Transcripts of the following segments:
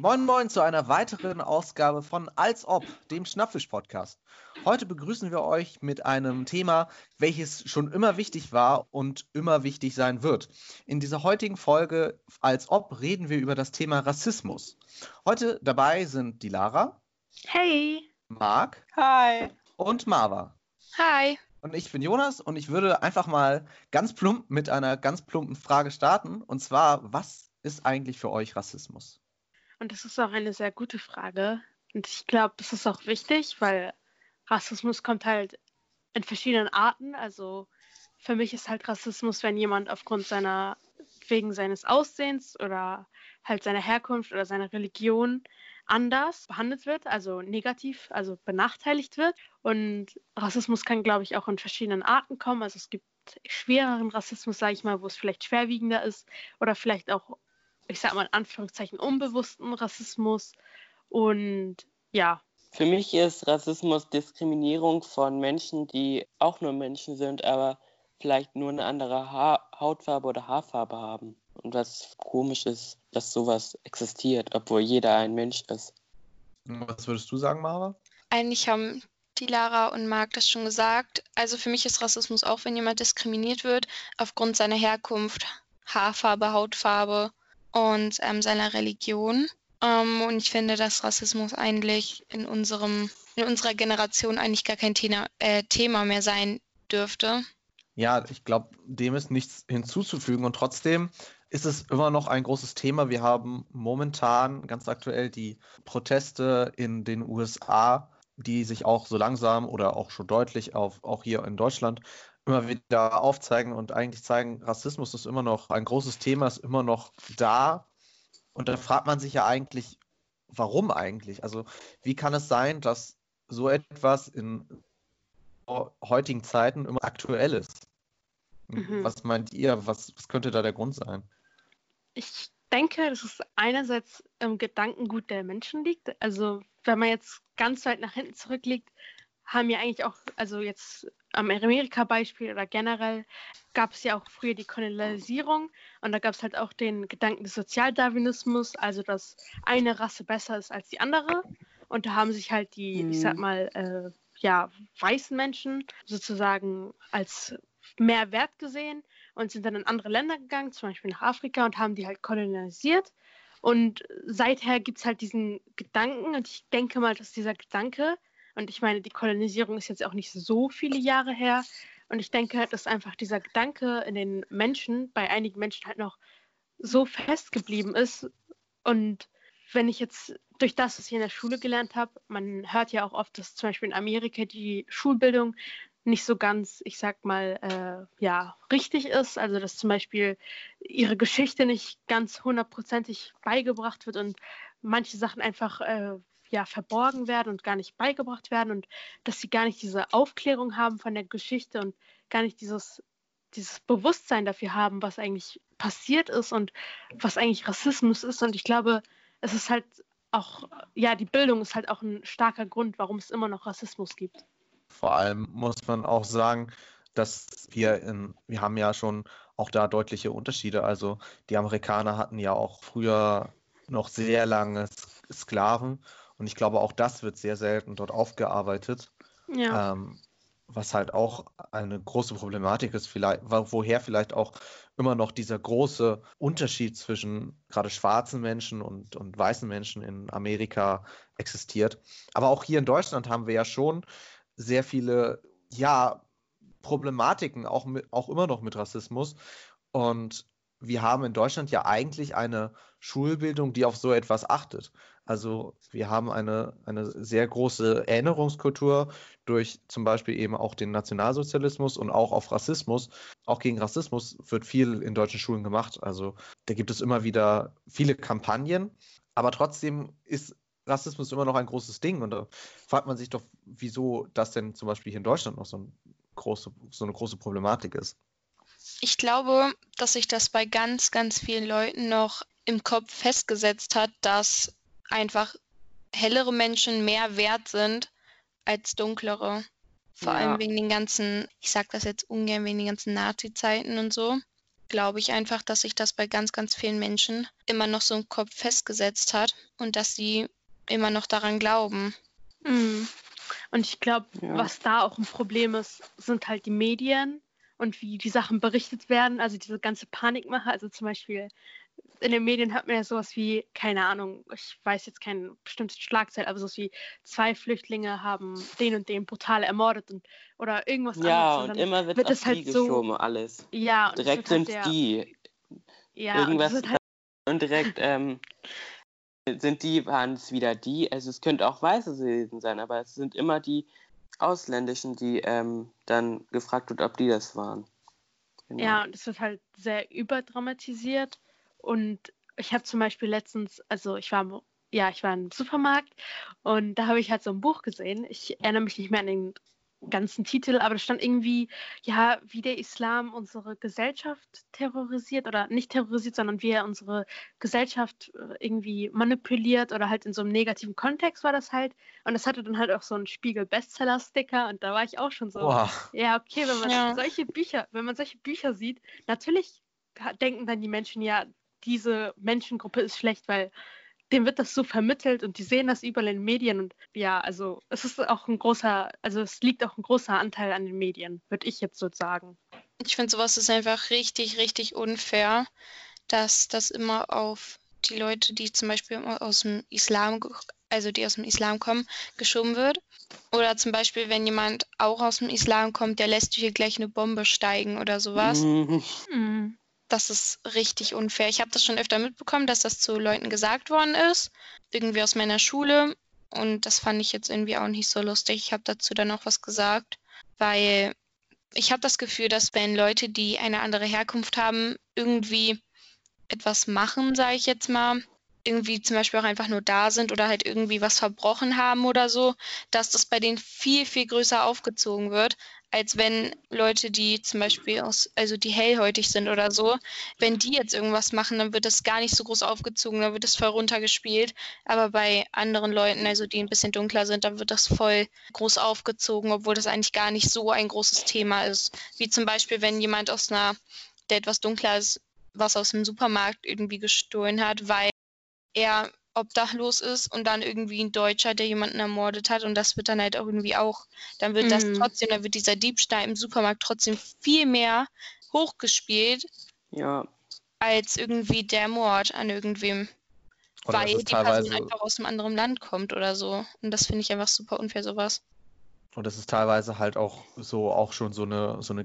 Moin Moin zu einer weiteren Ausgabe von Als Ob, dem Schnappfisch-Podcast. Heute begrüßen wir euch mit einem Thema, welches schon immer wichtig war und immer wichtig sein wird. In dieser heutigen Folge Als Ob reden wir über das Thema Rassismus. Heute dabei sind die Lara. Hey. Marc. Hi. Und Marva. Hi. Und ich bin Jonas und ich würde einfach mal ganz plump mit einer ganz plumpen Frage starten. Und zwar, was ist eigentlich für euch Rassismus? Und das ist auch eine sehr gute Frage. Und ich glaube, das ist auch wichtig, weil Rassismus kommt halt in verschiedenen Arten. Also für mich ist halt Rassismus, wenn jemand aufgrund seiner, wegen seines Aussehens oder halt seiner Herkunft oder seiner Religion anders behandelt wird, also negativ, also benachteiligt wird. Und Rassismus kann, glaube ich, auch in verschiedenen Arten kommen. Also es gibt schwereren Rassismus, sage ich mal, wo es vielleicht schwerwiegender ist oder vielleicht auch ich sag mal in Anführungszeichen, unbewussten Rassismus. Und ja. Für mich ist Rassismus Diskriminierung von Menschen, die auch nur Menschen sind, aber vielleicht nur eine andere ha Hautfarbe oder Haarfarbe haben. Und was komisch ist, dass sowas existiert, obwohl jeder ein Mensch ist. Was würdest du sagen, Mara? Eigentlich haben die Lara und Marc das schon gesagt. Also für mich ist Rassismus auch, wenn jemand diskriminiert wird aufgrund seiner Herkunft, Haarfarbe, Hautfarbe und ähm, seiner Religion. Ähm, und ich finde, dass Rassismus eigentlich in unserem, in unserer Generation eigentlich gar kein Thema, äh, Thema mehr sein dürfte. Ja, ich glaube, dem ist nichts hinzuzufügen und trotzdem ist es immer noch ein großes Thema. Wir haben momentan ganz aktuell die Proteste in den USA, die sich auch so langsam oder auch schon deutlich auf, auch hier in Deutschland immer wieder aufzeigen und eigentlich zeigen, Rassismus ist immer noch ein großes Thema, ist immer noch da. Und da fragt man sich ja eigentlich, warum eigentlich? Also wie kann es sein, dass so etwas in heutigen Zeiten immer aktuell ist? Mhm. Was meint ihr? Was, was könnte da der Grund sein? Ich denke, dass es einerseits im Gedankengut der Menschen liegt. Also wenn man jetzt ganz weit nach hinten zurückliegt, haben ja eigentlich auch, also jetzt am Amerika-Beispiel oder generell gab es ja auch früher die Kolonialisierung und da gab es halt auch den Gedanken des Sozialdarwinismus, also dass eine Rasse besser ist als die andere. Und da haben sich halt die, mhm. ich sag mal, äh, ja, weißen Menschen sozusagen als mehr wert gesehen und sind dann in andere Länder gegangen, zum Beispiel nach Afrika und haben die halt kolonialisiert. Und seither gibt es halt diesen Gedanken und ich denke mal, dass dieser Gedanke und ich meine, die Kolonisierung ist jetzt auch nicht so viele Jahre her. Und ich denke, dass einfach dieser Gedanke in den Menschen, bei einigen Menschen halt noch so festgeblieben ist. Und wenn ich jetzt durch das, was ich in der Schule gelernt habe, man hört ja auch oft, dass zum Beispiel in Amerika die Schulbildung nicht so ganz, ich sag mal, äh, ja, richtig ist. Also dass zum Beispiel ihre Geschichte nicht ganz hundertprozentig beigebracht wird und manche Sachen einfach äh, ja verborgen werden und gar nicht beigebracht werden und dass sie gar nicht diese Aufklärung haben von der Geschichte und gar nicht dieses, dieses Bewusstsein dafür haben, was eigentlich passiert ist und was eigentlich Rassismus ist. Und ich glaube, es ist halt auch, ja, die Bildung ist halt auch ein starker Grund, warum es immer noch Rassismus gibt. Vor allem muss man auch sagen, dass wir in, wir haben ja schon auch da deutliche Unterschiede. Also die Amerikaner hatten ja auch früher noch sehr lange Sklaven und ich glaube, auch das wird sehr selten dort aufgearbeitet. Ja. Ähm, was halt auch eine große Problematik ist, vielleicht, woher vielleicht auch immer noch dieser große Unterschied zwischen gerade schwarzen Menschen und, und weißen Menschen in Amerika existiert. Aber auch hier in Deutschland haben wir ja schon sehr viele, ja, Problematiken, auch, mit, auch immer noch mit Rassismus. Und wir haben in Deutschland ja eigentlich eine Schulbildung, die auf so etwas achtet. Also wir haben eine, eine sehr große Erinnerungskultur durch zum Beispiel eben auch den Nationalsozialismus und auch auf Rassismus. Auch gegen Rassismus wird viel in deutschen Schulen gemacht. Also da gibt es immer wieder viele Kampagnen, aber trotzdem ist Rassismus immer noch ein großes Ding. Und da fragt man sich doch, wieso das denn zum Beispiel hier in Deutschland noch so, ein große, so eine große Problematik ist. Ich glaube, dass sich das bei ganz, ganz vielen Leuten noch im Kopf festgesetzt hat, dass einfach hellere Menschen mehr wert sind als dunklere. Vor ja. allem wegen den ganzen, ich sag das jetzt ungern, wegen den ganzen Nazi-Zeiten und so. glaube ich einfach, dass sich das bei ganz, ganz vielen Menschen immer noch so im Kopf festgesetzt hat und dass sie immer noch daran glauben. Mhm. Und ich glaube, Ja. was da auch ein Problem ist, sind halt die Medien und wie die Sachen berichtet werden. Also diese ganze Panikmache. Also zum Beispiel in den Medien hat man ja sowas wie, keine Ahnung, ich weiß jetzt kein bestimmtes Schlagzeil, aber sowas wie zwei Flüchtlinge haben den und den brutal ermordet und oder irgendwas Ja, anderes. und dann immer wird, wird es halt so- alles. ja, und Direkt halt sind sehr- die. Ja, und Irgendwas wird halt, und direkt ähm, sind die, waren es wieder die. Also es könnte auch Weiße gewesen sein, aber es sind immer die Ausländischen, die ähm, dann gefragt wird, ob die das waren. Genau. Ja, und es wird halt sehr überdramatisiert. Und ich habe zum Beispiel letztens, also ich war, im- ja, ich war im Supermarkt und da habe ich halt so ein Buch gesehen. Ich erinnere mich nicht mehr an den ganzen Titel, aber da stand irgendwie, ja, wie der Islam unsere Gesellschaft terrorisiert oder nicht terrorisiert, sondern wie er unsere Gesellschaft äh, irgendwie manipuliert oder halt in so einem negativen Kontext war das halt. Und das hatte dann halt auch so einen Spiegel-Bestseller-Sticker und da war ich auch schon so, Boah. ja, okay, wenn man Ja. solche Bücher, wenn man solche Bücher sieht, natürlich denken dann die Menschen, ja, diese Menschengruppe ist schlecht, weil dem wird das so vermittelt und die sehen das überall in den Medien und ja, also es ist auch ein großer, also es liegt auch ein großer Anteil an den Medien, würde ich jetzt so sagen. Ich finde, sowas ist einfach richtig, richtig unfair, dass das immer auf die Leute, die zum Beispiel aus dem Islam, also die aus dem Islam kommen, geschoben wird. Oder zum Beispiel, wenn jemand auch aus dem Islam kommt, der lässt hier gleich eine Bombe steigen oder sowas. Mhm. Das ist richtig unfair. Ich habe das schon öfter mitbekommen, dass das zu Leuten gesagt worden ist, irgendwie aus meiner Schule. Und das fand ich jetzt irgendwie auch nicht so lustig. Ich habe dazu dann auch was gesagt, weil ich habe das Gefühl, dass wenn Leute, die eine andere Herkunft haben, irgendwie etwas machen, sage ich jetzt mal, irgendwie zum Beispiel auch einfach nur da sind oder halt irgendwie was verbrochen haben oder so, dass das bei denen viel, viel größer aufgezogen wird, als wenn Leute, die zum Beispiel aus, also die hellhäutig sind oder so, wenn die jetzt irgendwas machen, dann wird das gar nicht so groß aufgezogen, dann wird das voll runtergespielt. Aber bei anderen Leuten, also die ein bisschen dunkler sind, dann wird das voll groß aufgezogen, obwohl das eigentlich gar nicht so ein großes Thema ist. Wie zum Beispiel, wenn jemand aus einer, der etwas dunkler ist, was aus dem Supermarkt irgendwie gestohlen hat, weil er obdachlos ist und dann irgendwie ein Deutscher, der jemanden ermordet hat und das wird dann halt auch irgendwie auch, dann wird das Mhm. trotzdem, dann wird dieser Diebstahl im Supermarkt trotzdem viel mehr hochgespielt Ja, als irgendwie der Mord an irgendwem, Oder weil die Person einfach aus einem anderen Land kommt oder so. Und das finde ich einfach super unfair, sowas. und es ist teilweise halt auch so, auch schon so eine, so eine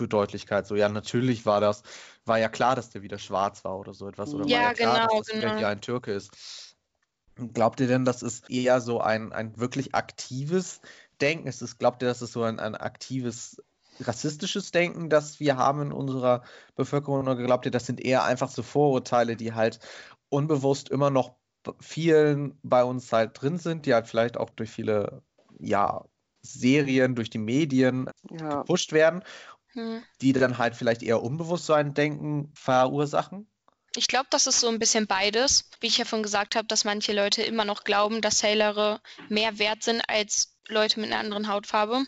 Gleichbedeutlichkeit. So, ja, natürlich war das, war ja klar, dass der wieder schwarz war oder so etwas. Oder war Ja, ja klar, genau, dass das genau. hier ein Türke ist. Glaubt ihr denn, das ist eher so ein, ein wirklich aktives Denken? Ist es, glaubt ihr, das ist so ein, ein aktives rassistisches Denken, das wir haben in unserer Bevölkerung? Oder glaubt ihr, das sind eher einfach so Vorurteile, die halt unbewusst immer noch vielen bei uns halt drin sind, die halt vielleicht auch durch viele, ja, Serien, durch die Medien ja. gepusht werden, Hm. die dann halt vielleicht eher unbewusst so ein Denken verursachen? Ich glaube, das ist so ein bisschen beides. Wie ich ja schon gesagt habe, dass manche Leute immer noch glauben, dass Hellere mehr wert sind als Leute mit einer anderen Hautfarbe.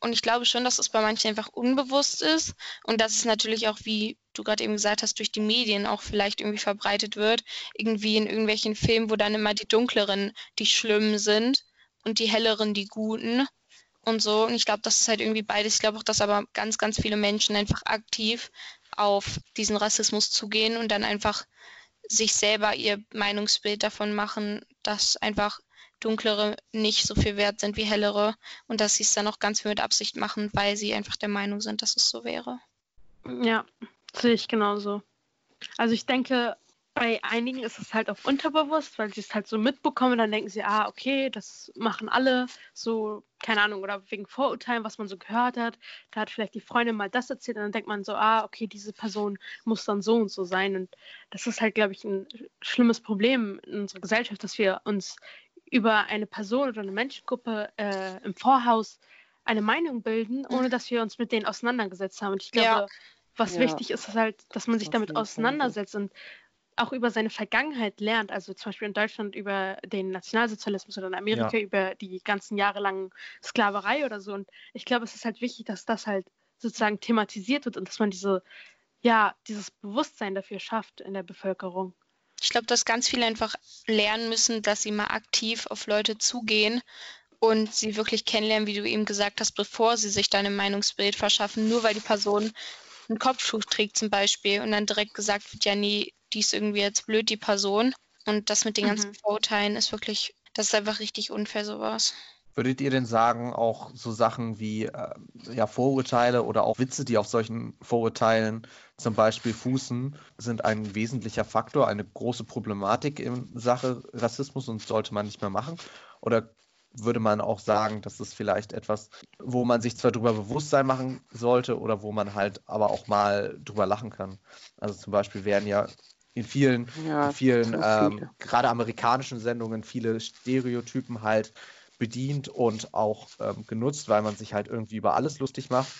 Und ich glaube schon, dass es bei manchen einfach unbewusst ist und dass es natürlich auch, wie du gerade eben gesagt hast, durch die Medien auch vielleicht irgendwie verbreitet wird. Irgendwie in irgendwelchen Filmen, wo dann immer die dunkleren die Schlimmen sind und die helleren die Guten und so. Und ich glaube, das ist halt irgendwie beides. Ich glaube auch, dass aber ganz, ganz viele Menschen einfach aktiv auf diesen Rassismus zugehen und dann einfach sich selber ihr Meinungsbild davon machen, dass einfach dunklere nicht so viel wert sind wie hellere und dass sie es dann auch ganz viel mit Absicht machen, weil sie einfach der Meinung sind, dass es so wäre. Ja, sehe ich genauso. Also ich denke, bei einigen ist es halt auch unterbewusst, weil sie es halt so mitbekommen, dann denken sie, ah, okay, das machen alle, so, keine Ahnung, oder wegen Vorurteilen, was man so gehört hat. Da hat vielleicht die Freundin mal das erzählt und dann denkt man so, ah, okay, diese Person muss dann so und so sein. Und das ist halt, glaube ich, ein schlimmes Problem in unserer Gesellschaft, dass wir uns über eine Person oder eine Menschengruppe äh, im Vorhaus eine Meinung bilden, ohne dass wir uns mit denen auseinandergesetzt haben. Und ich glaube, Ja. was Ja. wichtig ist, ist halt, dass man sich damit auseinandersetzt und auch über seine Vergangenheit lernt. Also zum Beispiel in Deutschland über den Nationalsozialismus oder in Amerika über die ganzen jahrelangen Sklaverei oder so. Und ich glaube, es ist halt wichtig, dass das halt sozusagen thematisiert wird und dass man diese ja, dieses Bewusstsein dafür schafft in der Bevölkerung. Ich glaube, dass ganz viele einfach lernen müssen, dass sie mal aktiv auf Leute zugehen und sie wirklich kennenlernen, wie du eben gesagt hast, bevor sie sich dann ein Meinungsbild verschaffen, nur weil die Person einen Kopftuch trägt zum Beispiel und dann direkt gesagt wird, ja, nee, die ist irgendwie jetzt blöd, die Person. Und das mit den ganzen mhm. Vorurteilen ist wirklich, das ist einfach richtig unfair, sowas. Würdet ihr denn sagen, auch so Sachen wie äh, ja, Vorurteile oder auch Witze, die auf solchen Vorurteilen zum Beispiel fußen, sind ein wesentlicher Faktor, eine große Problematik in Sache Rassismus und sollte man nicht mehr machen? Oder würde man auch sagen, dass es vielleicht etwas, wo man sich zwar darüber Bewusstsein machen sollte oder wo man halt aber auch mal drüber lachen kann. Also zum Beispiel werden ja in vielen, ja, in vielen ähm, gerade amerikanischen Sendungen viele Stereotypen halt bedient und auch ähm, genutzt, weil man sich halt irgendwie über alles lustig macht.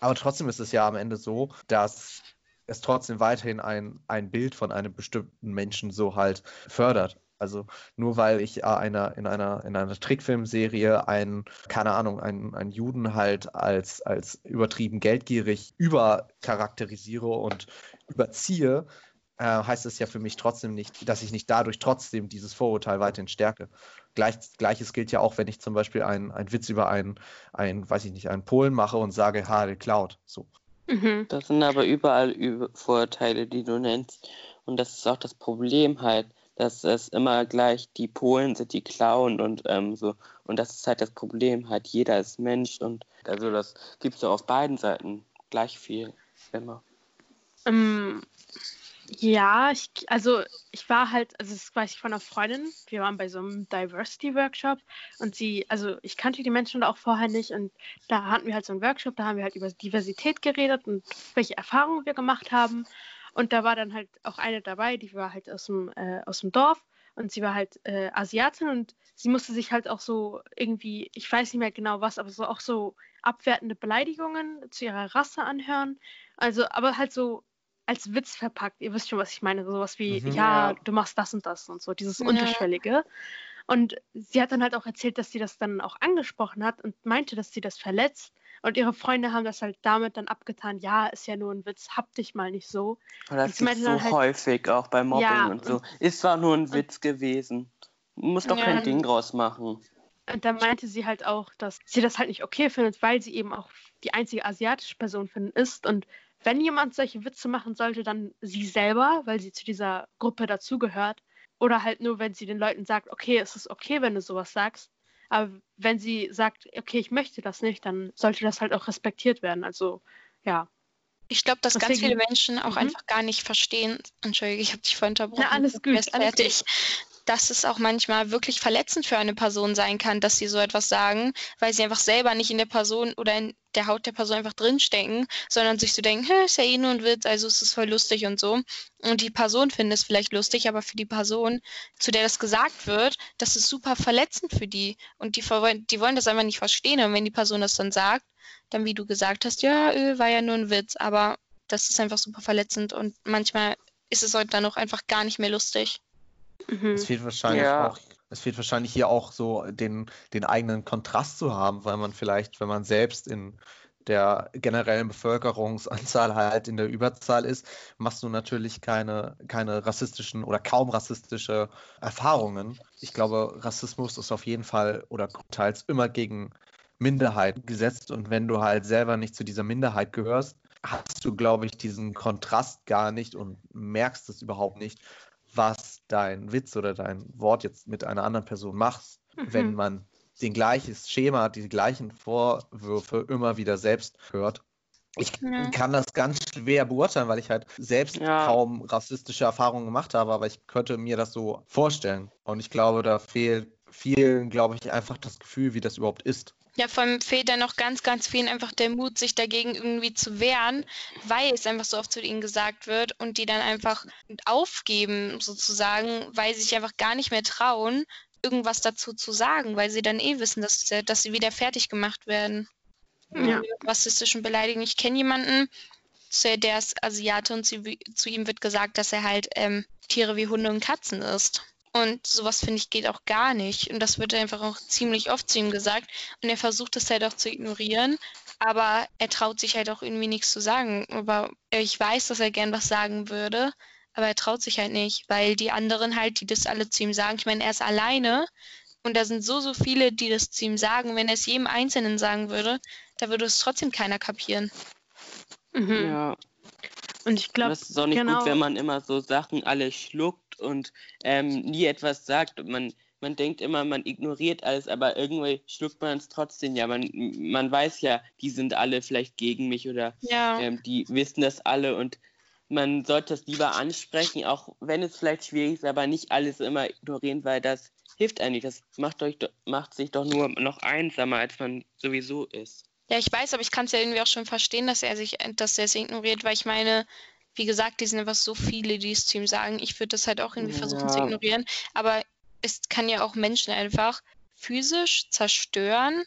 Aber trotzdem ist es ja am Ende so, dass es trotzdem weiterhin ein, ein Bild von einem bestimmten Menschen so halt fördert. Also nur weil ich äh, einer, in einer, in einer Trickfilmserie einen, keine Ahnung, einen, einen Juden halt als, als übertrieben geldgierig übercharakterisiere und überziehe, äh, heißt es ja für mich trotzdem nicht, dass ich nicht dadurch trotzdem dieses Vorurteil weiterhin stärke. Gleich, Gleiches gilt ja auch, wenn ich zum Beispiel einen, einen Witz über einen, einen, weiß ich nicht, einen Polen mache und sage, ha, der klaut. So. Mhm. Das sind aber überall Vorurteile, die du nennst. Und das ist auch das Problem halt dass es immer gleich die Polen sind, die klauen und ähm, so. Und das ist halt das Problem, halt jeder ist Mensch und also das gibt es auf beiden Seiten gleich viel immer. Ähm, ja, ich, also ich war halt, also das weiß ich von einer Freundin, wir waren bei so einem Diversity-Workshop und sie, also ich kannte die Menschen da auch vorher nicht und da hatten wir halt so einen Workshop, da haben wir halt über Diversität geredet und welche Erfahrungen wir gemacht haben und da war dann halt auch eine dabei, die war halt aus dem, äh, aus dem Dorf und sie war halt äh, Asiatin und sie musste sich halt auch so irgendwie, ich weiß nicht mehr genau was, aber so auch so abwertende Beleidigungen zu ihrer Rasse anhören. Also, aber halt so als Witz verpackt. Ihr wisst schon, was ich meine. Sowas wie, mhm, ja, ja, du machst das und das und so, dieses ja. Unterschwellige. Und sie hat dann halt auch erzählt, dass sie das dann auch angesprochen hat und meinte, dass sie das verletzt. Und ihre Freunde haben das halt damit dann abgetan, ja, ist ja nur ein Witz, hab dich mal nicht so. Und das ist so halt, häufig, auch bei Mobbing ja, und so. Ist zwar nur ein Witz gewesen. Muss doch ja, kein Ding draus machen. Und da meinte sie halt auch, dass sie das halt nicht okay findet, weil sie eben auch die einzige asiatische Person finden ist. Und wenn jemand solche Witze machen sollte, dann sie selber, weil sie zu dieser Gruppe dazugehört. Oder halt nur, wenn sie den Leuten sagt, okay, es ist okay, wenn du sowas sagst. Aber wenn sie sagt, okay, ich möchte das nicht, dann sollte das halt auch respektiert werden. Also ja. Ich glaube, dass Deswegen, ganz viele Menschen auch mhm. einfach gar nicht verstehen. Entschuldige, ich habe dich vorhin unterbrochen. Na, alles gut. Alles gut dass es auch manchmal wirklich verletzend für eine Person sein kann, dass sie so etwas sagen, weil sie einfach selber nicht in der Person oder in der Haut der Person einfach drinstecken, sondern sich so denken, ist ja eh nur ein Witz, also ist es voll lustig und so. Und die Person findet es vielleicht lustig, aber für die Person, zu der das gesagt wird, das ist super verletzend für die. Und die, die wollen das einfach nicht verstehen. Und wenn die Person das dann sagt, dann wie du gesagt hast, ja, äh, war ja nur ein Witz, aber das ist einfach super verletzend und manchmal ist es heute dann auch einfach gar nicht mehr lustig. Mhm. Es fehlt wahrscheinlich ja. auch, es fehlt wahrscheinlich hier auch so den, den eigenen Kontrast zu haben, weil man vielleicht, wenn man selbst in der generellen Bevölkerungsanzahl halt in der Überzahl ist, machst du natürlich keine, keine rassistischen oder kaum rassistische Erfahrungen. Ich glaube, Rassismus ist auf jeden Fall oder teils immer gegen Minderheiten gesetzt und wenn du halt selber nicht zu dieser Minderheit gehörst, hast du, glaube ich, diesen Kontrast gar nicht und merkst es überhaupt nicht was dein Witz oder dein Wort jetzt mit einer anderen Person macht, mhm. wenn man den gleiches Schema, die gleichen Vorwürfe immer wieder selbst hört. Ich ja. kann das ganz schwer beurteilen, weil ich halt selbst ja. kaum rassistische Erfahrungen gemacht habe, aber ich könnte mir das so vorstellen. Und ich glaube, da fehlt vielen, glaube ich, einfach das Gefühl, wie das überhaupt ist. Ja, vor allem fehlt dann noch ganz, ganz vielen einfach der Mut, sich dagegen irgendwie zu wehren, weil es einfach so oft zu ihnen gesagt wird und die dann einfach aufgeben, sozusagen, weil sie sich einfach gar nicht mehr trauen, irgendwas dazu zu sagen, weil sie dann eh wissen, dass, dass sie wieder fertig gemacht werden. Ja. Rassistischen Beleidigen. Ich kenne jemanden, der ist Asiate und zu, zu, ihm wird gesagt, dass er halt ähm, Tiere wie Hunde und Katzen isst. Und sowas finde ich geht auch gar nicht. Und das wird einfach auch ziemlich oft zu ihm gesagt. Und er versucht es halt auch zu ignorieren. aber er traut sich halt auch irgendwie nichts zu sagen. Aber ich weiß, dass er gern was sagen würde, aber er traut sich halt nicht, weil die anderen halt, die das alle zu ihm sagen, ich meine, er ist alleine und da sind so, so viele, die das zu ihm sagen. Wenn er es jedem Einzelnen sagen würde, da würde es trotzdem keiner kapieren. Mhm. Ja. Und ich glaube, das ist auch nicht genau. gut, wenn man immer so Sachen alle schluckt und ähm, nie etwas sagt. Man, man denkt immer, man ignoriert alles, aber irgendwie schluckt man es trotzdem. Ja, man, man weiß ja, die sind alle vielleicht gegen mich oder ja. ähm, die wissen das alle und man sollte es lieber ansprechen, auch wenn es vielleicht schwierig ist, aber nicht alles immer ignorieren, weil das hilft eigentlich. Das macht, euch, macht sich doch nur noch einsamer, als man sowieso ist. Ja, ich weiß, aber ich kann es ja irgendwie auch schon verstehen, dass er sich, dass er es ignoriert, weil ich meine, wie gesagt, die sind einfach so viele, die es zu ihm sagen. Ich würde das halt auch irgendwie versuchen ja. zu ignorieren. Aber es kann ja auch Menschen einfach physisch zerstören.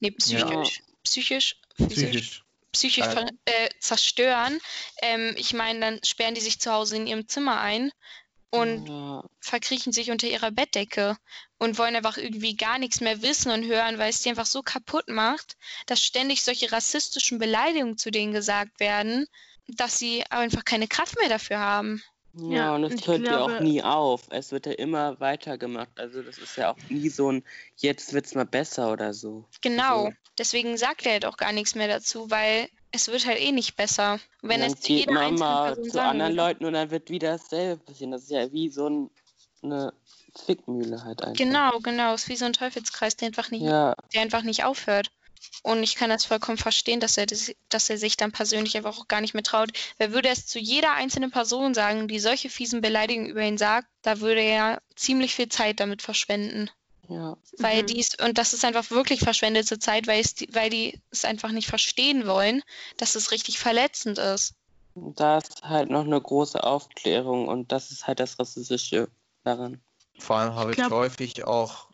Nee, psychisch. Ja. Psychisch. Physisch. Psychisch psychisch äh, zerstören. Ähm, ich meine, dann sperren die sich zu Hause in ihrem Zimmer ein und ja. verkriechen sich unter ihrer Bettdecke und wollen einfach irgendwie gar nichts mehr wissen und hören, weil es die einfach so kaputt macht, dass ständig solche rassistischen Beleidigungen zu denen gesagt werden, dass sie einfach keine Kraft mehr dafür haben. Ja, ja und es hört ja auch nie auf. Es wird ja immer weitergemacht. Also das ist ja auch nie so ein, jetzt wird es mal besser oder so. Genau. Also, Deswegen sagt er halt auch gar nichts mehr dazu, weil es wird halt eh nicht besser. wenn es zu jeder man mal Person zu anderen Leuten und dann wird wieder dasselbe passieren. Das ist ja wie so ein, eine Zwickmühle halt einfach. Genau, genau. Es ist wie so ein Teufelskreis, der einfach nicht, ja. der einfach nicht aufhört. Und ich kann das vollkommen verstehen, dass er, das, dass er sich dann persönlich einfach auch gar nicht mehr traut. Wer würde es zu jeder einzelnen Person sagen, die solche fiesen Beleidigungen über ihn sagt, da würde er ziemlich viel Zeit damit verschwenden. Ja. Weil mhm. die und das ist einfach wirklich verschwendete Zeit, weil, es, weil die es einfach nicht verstehen wollen, dass es richtig verletzend ist. Da ist halt noch eine große Aufklärung und das ist halt das Rassistische daran. Vor allem habe ich, ich häufig auch.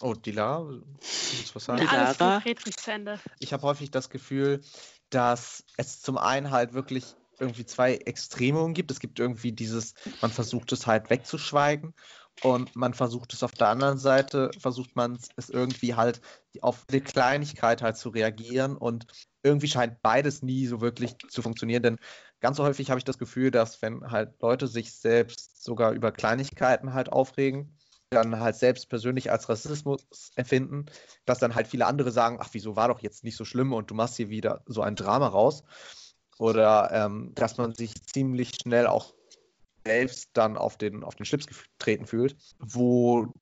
Oh, die Lara? Was sagen? Ende. Ich habe häufig das Gefühl, dass es zum einen halt wirklich irgendwie zwei Extremungen gibt. Es gibt irgendwie dieses, man versucht es halt wegzuschweigen und man versucht es auf der anderen Seite, versucht man es irgendwie halt auf eine Kleinigkeit halt zu reagieren und irgendwie scheint beides nie so wirklich zu funktionieren, denn ganz so häufig habe ich das Gefühl, dass wenn halt Leute sich selbst sogar über Kleinigkeiten halt aufregen, dann halt selbst persönlich als Rassismus empfinden, dass dann halt viele andere sagen, ach, wieso war doch jetzt nicht so schlimm und du machst hier wieder so ein Drama raus. Oder ähm, dass man sich ziemlich schnell auch selbst dann auf den, auf den Schlips getreten fühlt, wo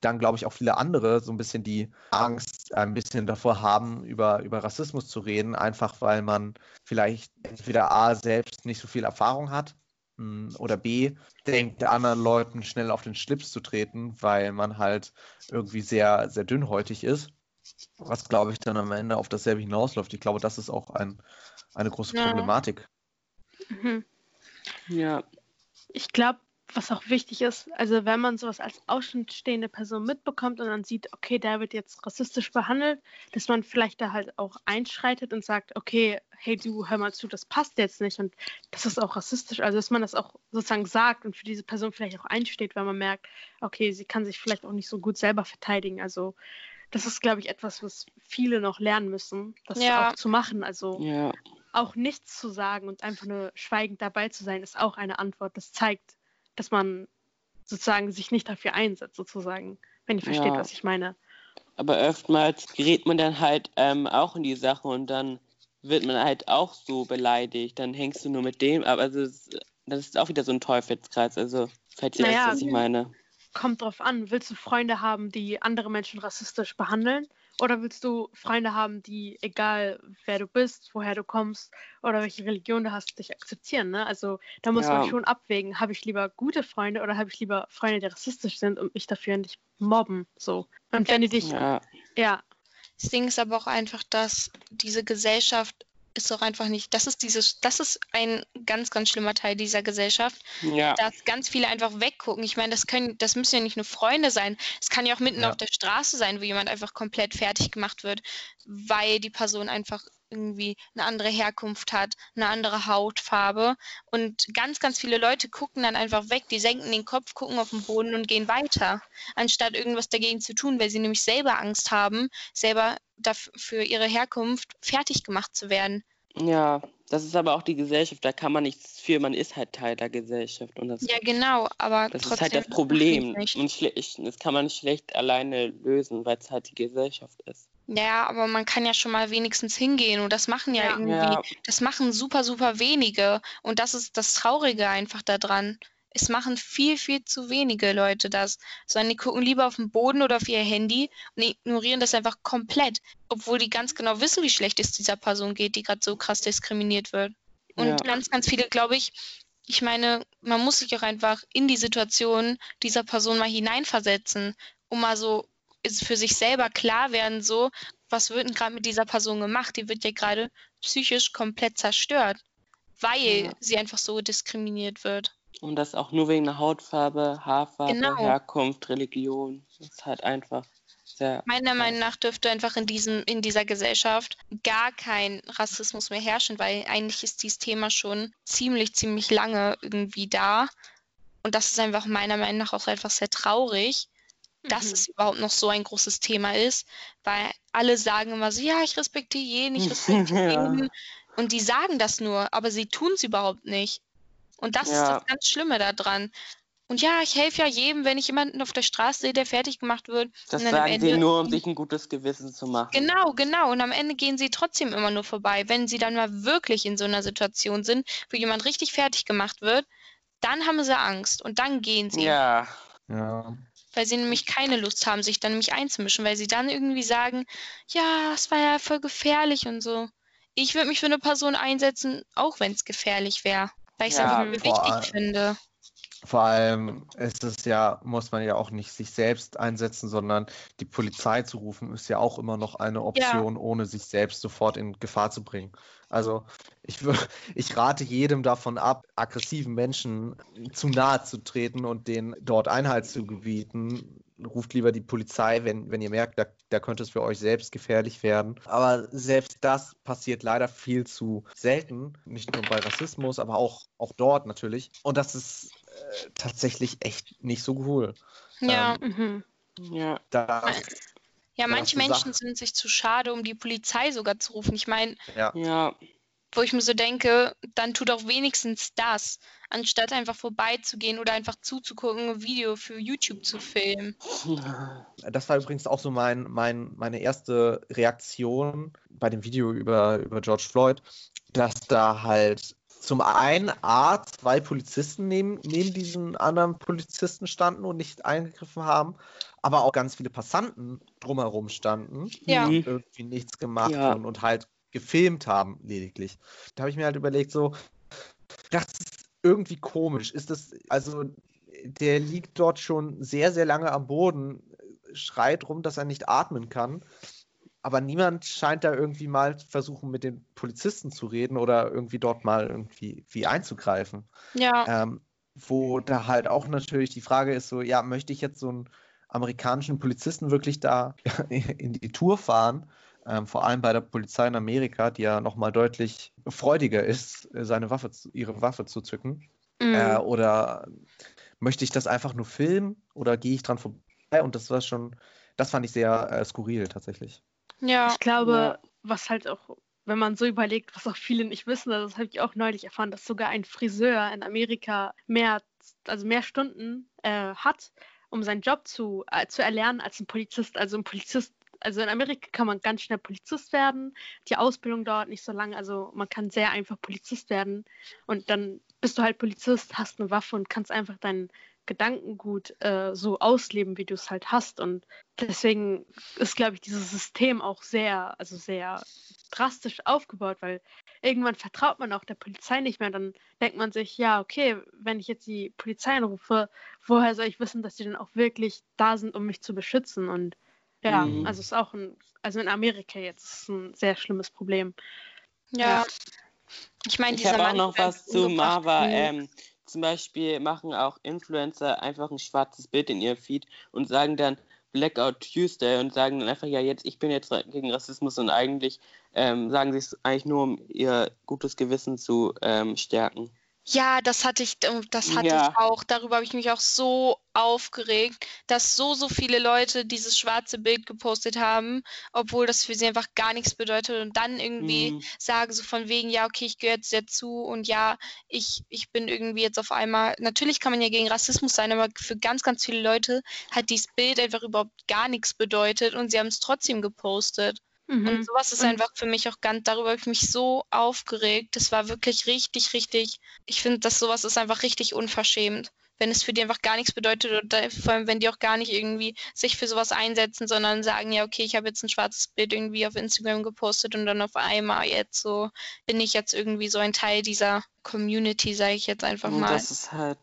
dann, glaube ich, auch viele andere so ein bisschen die Angst ein bisschen davor haben, über, über Rassismus zu reden, einfach weil man vielleicht entweder A selbst nicht so viel Erfahrung hat oder B denkt, anderen Leuten schnell auf den Schlips zu treten, weil man halt irgendwie sehr, sehr dünnhäutig ist. Was, glaube ich, dann am Ende auf dasselbe hinausläuft. Ich glaube, das ist auch ein, eine große ja. Problematik. Mhm. Ja, ich glaube, was auch wichtig ist, also wenn man sowas als außenstehende Person mitbekommt und dann sieht, okay, der wird jetzt rassistisch behandelt, dass man vielleicht da halt auch einschreitet und sagt, okay, hey du, hör mal zu, das passt jetzt nicht und das ist auch rassistisch. Also dass man das auch sozusagen sagt und für diese Person vielleicht auch einsteht, weil man merkt, okay, sie kann sich vielleicht auch nicht so gut selber verteidigen. Also das ist, glaube ich, etwas, was viele noch lernen müssen, das ja. auch zu machen. Also ja auch nichts zu sagen und einfach nur schweigend dabei zu sein, ist auch eine Antwort. Das zeigt, dass man sozusagen sich nicht dafür einsetzt, sozusagen, wenn ihr versteht, ja. was ich meine. Aber oftmals gerät man dann halt ähm, auch in die Sache und dann wird man halt auch so beleidigt. Dann hängst du nur mit dem, aber also das ist auch wieder so ein Teufelskreis. Also, falls ihr naja, was ich meine. Kommt drauf an. Willst du Freunde haben, die andere Menschen rassistisch behandeln? Oder willst du Freunde haben, die, egal wer du bist, woher du kommst oder welche Religion du hast, dich akzeptieren? Ne? Also da muss ja. man schon abwägen, habe ich lieber gute Freunde oder habe ich lieber Freunde, die rassistisch sind und mich dafür nicht mobben? So. Und wenn die dich. Ja. ja. Das Ding ist aber auch einfach, dass diese Gesellschaft ist doch einfach nicht, das ist dieses, das ist ein ganz, ganz schlimmer Teil dieser Gesellschaft, ja. dass ganz viele einfach weggucken. Ich meine, das können, das müssen ja nicht nur Freunde sein, es kann ja auch mitten ja. auf der Straße sein, wo jemand einfach komplett fertig gemacht wird. weil die Person einfach irgendwie eine andere Herkunft hat, eine andere Hautfarbe. Und ganz, ganz viele Leute gucken dann einfach weg, die senken den Kopf, gucken auf den Boden und gehen weiter, anstatt irgendwas dagegen zu tun, weil sie nämlich selber Angst haben, selber für ihre Herkunft fertig gemacht zu werden. Ja, das ist aber auch die Gesellschaft, da kann man nichts für, man ist halt Teil der Gesellschaft. Und das, ja, genau, aber das ist halt das Problem. Und das kann man schlecht alleine lösen, weil es halt die Gesellschaft ist. Ja, aber man kann ja schon mal wenigstens hingehen und das machen ja, ja. irgendwie, ja. das machen super, super wenige und das ist das Traurige einfach daran. Es machen viel, viel zu wenige Leute das, sondern die gucken lieber auf den Boden oder auf ihr Handy und ignorieren das einfach komplett, obwohl die ganz genau wissen, wie schlecht es dieser Person geht, die gerade so krass diskriminiert wird. Und ja. ganz, ganz viele, glaube ich, ich meine, man muss sich auch einfach in die Situation dieser Person mal hineinversetzen, um mal so für sich selber klar werden, so, was wird denn gerade mit dieser Person gemacht? Die wird ja gerade psychisch komplett zerstört, weil ja. sie einfach so diskriminiert wird. Und das auch nur wegen der Hautfarbe, Haarfarbe, genau. Herkunft, Religion. Das ist halt einfach sehr. Meiner Meinung nach dürfte einfach in, diesem, in dieser Gesellschaft gar kein Rassismus mehr herrschen, weil eigentlich ist dieses Thema schon ziemlich, ziemlich lange irgendwie da. Und das ist einfach meiner Meinung nach auch einfach sehr traurig, dass mhm. es überhaupt noch so ein großes Thema ist, weil alle sagen immer so, ja, ich respektiere jeden, ich respektiere jeden. Und die sagen das nur, aber sie tun es überhaupt nicht. Und das ja. ist das ganz Schlimme daran. Und ja, ich helfe ja jedem, wenn ich jemanden auf der Straße sehe, der fertig gemacht wird. Das sagen Ende, sie nur, um sich ein gutes Gewissen zu machen. Genau, genau. Und am Ende gehen sie trotzdem immer nur vorbei. Wenn sie dann mal wirklich in so einer Situation sind, wo jemand richtig fertig gemacht wird, dann haben sie Angst und dann gehen sie. Ja. Ja weil sie nämlich keine Lust haben, sich dann nämlich einzumischen, weil sie dann irgendwie sagen, ja, es war ja voll gefährlich und so. Ich würde mich für eine Person einsetzen, auch wenn es gefährlich wäre, weil ich es ja, einfach wichtig finde. Vor allem ist es ja, muss man ja auch nicht sich selbst einsetzen, sondern die Polizei zu rufen, ist ja auch immer noch eine Option, ja. ohne sich selbst sofort in Gefahr zu bringen. Also ich, ich rate jedem davon ab, aggressiven Menschen zu nahe zu treten und denen dort Einhalt zu gebieten. Ruft lieber die Polizei, wenn, wenn ihr merkt, da, da könnte es für euch selbst gefährlich werden. Aber selbst das passiert leider viel zu selten. Nicht nur bei Rassismus, aber auch, auch dort natürlich. Und das ist tatsächlich echt nicht so cool. Ja, ähm, mhm. ja. Das, ja, manche Menschen sind sich zu schade, um die Polizei sogar zu rufen. Ich meine, ja. ja. wo ich mir so denke, dann tut auch wenigstens das, anstatt einfach vorbeizugehen oder einfach zuzugucken, ein Video für YouTube zu filmen. Das war übrigens auch so mein, mein, meine erste Reaktion bei dem Video über, über George Floyd, dass da halt zum einen A, zwei Polizisten neben, neben diesen anderen Polizisten standen und nicht eingegriffen haben, aber auch ganz viele Passanten drumherum standen, ja. die irgendwie nichts gemacht ja. haben und halt gefilmt haben, lediglich. Da habe ich mir halt überlegt, so, das ist irgendwie komisch. Ist das, also, der liegt dort schon sehr, sehr lange am Boden, schreit rum, dass er nicht atmen kann aber niemand scheint da irgendwie mal versuchen, mit den Polizisten zu reden oder irgendwie dort mal irgendwie wie einzugreifen. Ja. Ähm, wo da halt auch natürlich die Frage ist: so, ja, möchte ich jetzt so einen amerikanischen Polizisten wirklich da in die Tour fahren? Ähm, vor allem bei der Polizei in Amerika, die ja nochmal deutlich freudiger ist, seine Waffe, ihre Waffe zu zücken. Mhm. Äh, oder möchte ich das einfach nur filmen oder gehe ich dran vorbei? Und das war schon, das fand ich sehr äh, skurril tatsächlich. Ja. Ich glaube, ja. was halt auch, wenn man so überlegt, was auch viele nicht wissen, also das habe ich auch neulich erfahren, dass sogar ein Friseur in Amerika mehr, also mehr Stunden äh, hat, um seinen Job zu, äh, zu erlernen als ein Polizist. Also ein Polizist, also in Amerika kann man ganz schnell Polizist werden. Die Ausbildung dauert nicht so lange, also man kann sehr einfach Polizist werden. Und dann bist du halt Polizist, hast eine Waffe und kannst einfach deinen Gedankengut äh, so ausleben, wie du es halt hast. Und deswegen ist, glaube ich, dieses System auch sehr, also sehr drastisch aufgebaut, weil irgendwann vertraut man auch der Polizei nicht mehr. Dann denkt man sich, ja, okay, wenn ich jetzt die Polizei anrufe, woher soll ich wissen, dass die dann auch wirklich da sind, um mich zu beschützen? Und ja, mhm. also ist auch ein, also in Amerika jetzt ist ein sehr schlimmes Problem. Ja. ja. Ich meine, ich habe auch noch was zu Marva. Ähm, zum Beispiel machen auch Influencer einfach ein schwarzes Bild in ihr Feed und sagen dann, Blackout Tuesday und sagen dann einfach, ja, jetzt, ich bin jetzt gegen Rassismus und eigentlich ähm, sagen sie es eigentlich nur, um ihr gutes Gewissen zu ähm, stärken. Ja, das hatte ich, äh, das hatte Ja. ich auch. Darüber habe ich mich auch so aufgeregt, dass so, so viele Leute dieses schwarze Bild gepostet haben, obwohl das für sie einfach gar nichts bedeutet und dann irgendwie Mhm. sagen so von wegen, ja, okay, ich gehöre jetzt dazu und ja, ich, ich bin irgendwie jetzt auf einmal, natürlich kann man ja gegen Rassismus sein, aber für ganz, ganz viele Leute hat dieses Bild einfach überhaupt gar nichts bedeutet und sie haben es trotzdem gepostet. Mhm. Und sowas ist Und- einfach für mich auch ganz, darüber habe ich mich so aufgeregt. Das war wirklich richtig, richtig, ich finde, dass sowas ist einfach richtig unverschämt. Wenn es für die einfach gar nichts bedeutet oder vor allem, wenn die auch gar nicht irgendwie sich für sowas einsetzen, sondern sagen, ja, okay, ich habe jetzt ein schwarzes Bild irgendwie auf Instagram gepostet und dann auf einmal jetzt so bin ich jetzt irgendwie so ein Teil dieser Community, sage ich jetzt einfach Und mal. das ist halt,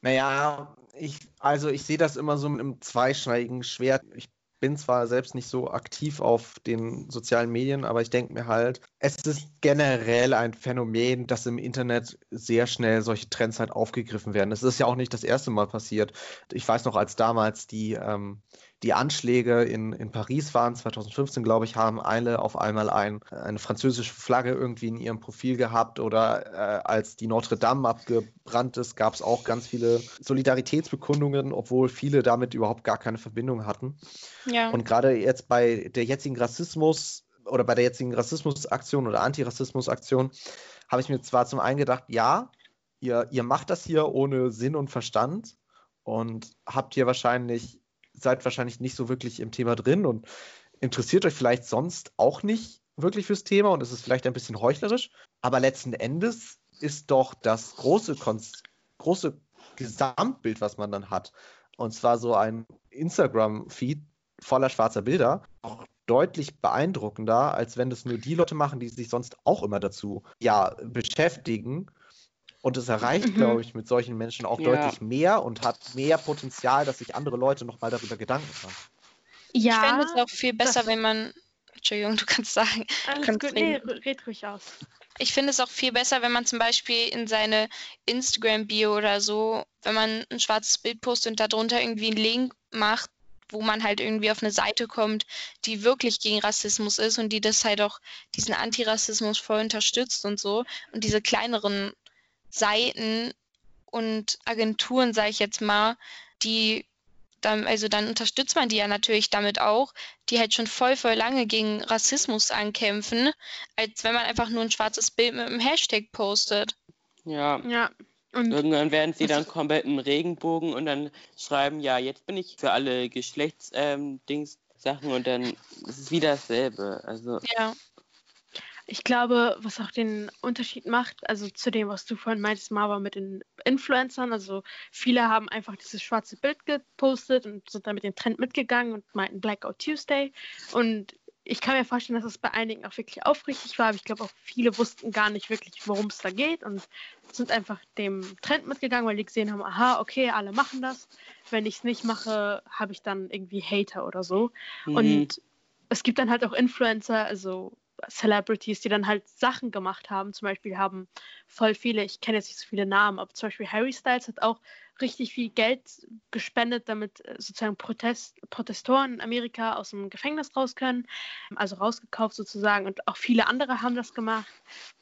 Naja, ich, also ich sehe das immer so mit einem zweischneidigen Schwert. Ich bin zwar selbst nicht so aktiv auf den sozialen Medien, aber ich denke mir halt, es ist generell ein Phänomen, dass im Internet sehr schnell solche Trends halt aufgegriffen werden. Es ist ja auch nicht das erste Mal passiert. Ich weiß noch, als damals die, ähm, die Anschläge in, in Paris waren, 2015, glaube ich, haben alle auf einmal ein, eine französische Flagge irgendwie in ihrem Profil gehabt oder äh, als die Notre Dame abgebrannt ist, gab es auch ganz viele Solidaritätsbekundungen, obwohl viele damit überhaupt gar keine Verbindung hatten. Ja. Und gerade jetzt bei der jetzigen Rassismus oder bei der jetzigen Rassismusaktion oder Antirassismusaktion habe ich mir zwar zum einen gedacht, ja, ihr, ihr macht das hier ohne Sinn und Verstand und habt hier wahrscheinlich, seid wahrscheinlich nicht so wirklich im Thema drin und interessiert euch vielleicht sonst auch nicht wirklich fürs Thema und es ist vielleicht ein bisschen heuchlerisch, aber letzten Endes ist doch das große, Konz große Gesamtbild, was man dann hat, und zwar so ein Instagram-Feed voller schwarzer Bilder, auch deutlich beeindruckender, als wenn das nur die Leute machen, die sich sonst auch immer dazu ja, beschäftigen. Und es erreicht, Mhm. glaube ich, mit solchen Menschen auch Ja. deutlich mehr und hat mehr Potenzial, dass sich andere Leute nochmal darüber Gedanken machen. ich ja, fände es auch viel besser, wenn man, Entschuldigung, du kannst sagen, alles kannst gut. Nee, reden. red ruhig aus. Ich finde es auch viel besser, wenn man zum Beispiel in seine Instagram-Bio oder so, wenn man ein schwarzes Bild postet und darunter irgendwie einen Link macht, wo man halt irgendwie auf eine Seite kommt, die wirklich gegen Rassismus ist und die das halt auch diesen Antirassismus voll unterstützt und so. Und diese kleineren Seiten und Agenturen, sage ich jetzt mal, die dann, also dann unterstützt man die ja natürlich damit auch, die halt schon voll, voll lange gegen Rassismus ankämpfen, als wenn man einfach nur ein schwarzes Bild mit einem Hashtag postet. ja. Ja. Und Irgendwann werden sie dann komplett im Regenbogen und dann schreiben, ja, jetzt bin ich für alle Geschlechts-Dings-Sachen und dann ist es wieder dasselbe. Also, Ja, Ich glaube, was auch den Unterschied macht, also zu dem, was du vorhin meintest, Marva, mit den Influencern, also viele haben einfach dieses schwarze Bild gepostet und sind dann mit dem Trend mitgegangen und meinten Blackout Tuesday. Und ich kann mir vorstellen, dass es bei einigen auch wirklich aufrichtig war, aber ich glaube auch viele wussten gar nicht wirklich, worum es da geht und sind einfach dem Trend mitgegangen, weil die gesehen haben, aha, okay, alle machen das. Wenn ich es nicht mache, habe ich dann irgendwie Hater oder so. mhm. Und es gibt dann halt auch Influencer, also Celebrities, die dann halt Sachen gemacht haben. Zum Beispiel haben voll viele, ich kenne jetzt nicht so viele Namen, aber zum Beispiel Harry Styles hat auch richtig viel Geld gespendet, damit äh, sozusagen Protest, Protestoren in Amerika aus dem Gefängnis raus können. Also rausgekauft sozusagen. Und auch viele andere haben das gemacht.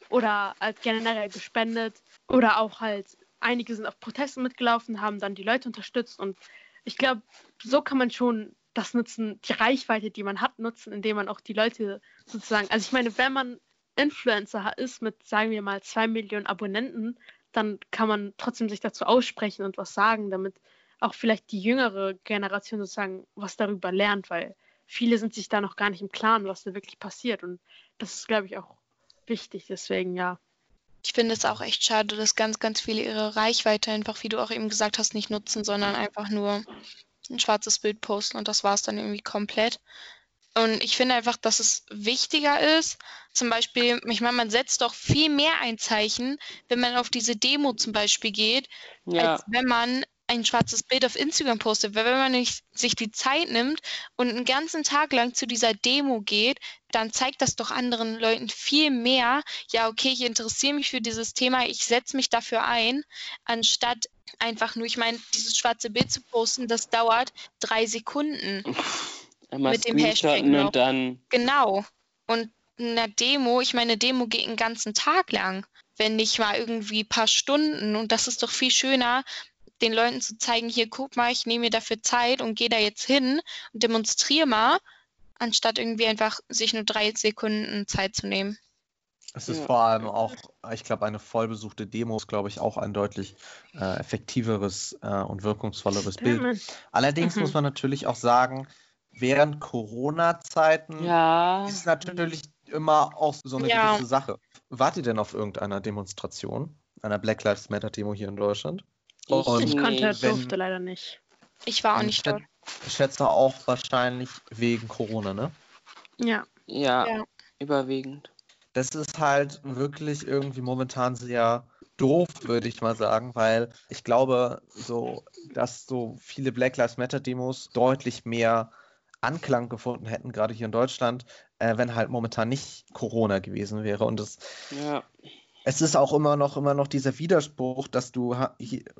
Oder halt generell gespendet. Oder auch halt, einige sind auf Protesten mitgelaufen, haben dann die Leute unterstützt. Und ich glaube, so kann man schon das nutzen, die Reichweite, die man hat, nutzen, indem man auch die Leute sozusagen, also ich meine, wenn man Influencer ist mit, sagen wir mal, zwei Millionen Abonnenten, dann kann man trotzdem sich dazu aussprechen und was sagen, damit auch vielleicht die jüngere Generation sozusagen was darüber lernt, weil viele sind sich da noch gar nicht im Klaren, was da wirklich passiert. Und das ist, glaube ich, auch wichtig. Deswegen ja. ich finde es auch echt schade, dass ganz, ganz viele ihre Reichweite einfach, wie du auch eben gesagt hast, nicht nutzen, sondern einfach nur ein schwarzes Bild posten und das war es dann irgendwie komplett. Und ich finde einfach, dass es wichtiger ist, zum Beispiel, ich meine, man setzt doch viel mehr ein Zeichen, wenn man auf diese Demo zum Beispiel geht, ja, als wenn man ein schwarzes Bild auf Instagram postet, weil wenn man nicht sich die Zeit nimmt und einen ganzen Tag lang zu dieser Demo geht, dann zeigt das doch anderen Leuten viel mehr, ja, okay, ich interessiere mich für dieses Thema, ich setze mich dafür ein, anstatt einfach nur, ich meine, dieses schwarze Bild zu posten, das dauert drei Sekunden. Einmal mit dem Hashtag noch. und dann. Genau. Und eine Demo, ich meine, eine Demo geht einen ganzen Tag lang, wenn nicht mal irgendwie ein paar Stunden. Und das ist doch viel schöner, den Leuten zu zeigen, hier, guck mal, ich nehme mir dafür Zeit und gehe da jetzt hin und demonstriere mal, anstatt irgendwie einfach sich nur drei Sekunden Zeit zu nehmen. Es ist ja. vor allem auch, ich glaube, eine vollbesuchte Demo ist, glaube ich, auch ein deutlich äh, effektiveres äh, und wirkungsvolleres Bild. Allerdings mhm. muss man natürlich auch sagen, während Corona-Zeiten ja. ist natürlich immer auch so eine ja. gewisse Sache. Wart ihr denn auf irgendeiner Demonstration, einer Black Lives Matter Demo hier in Deutschland? Ich, ich konnte, wenn, durfte leider nicht. Ich war auch nicht dort. Ich schätze auch wahrscheinlich wegen Corona, ne? Ja. Ja, ja. überwiegend. Das ist halt wirklich irgendwie momentan sehr doof, würde ich mal sagen, weil ich glaube, so, dass so viele Black Lives Matter Demos deutlich mehr Anklang gefunden hätten, gerade hier in Deutschland, äh, wenn halt momentan nicht Corona gewesen wäre. Und es ja es ist auch immer noch, immer noch dieser Widerspruch, dass du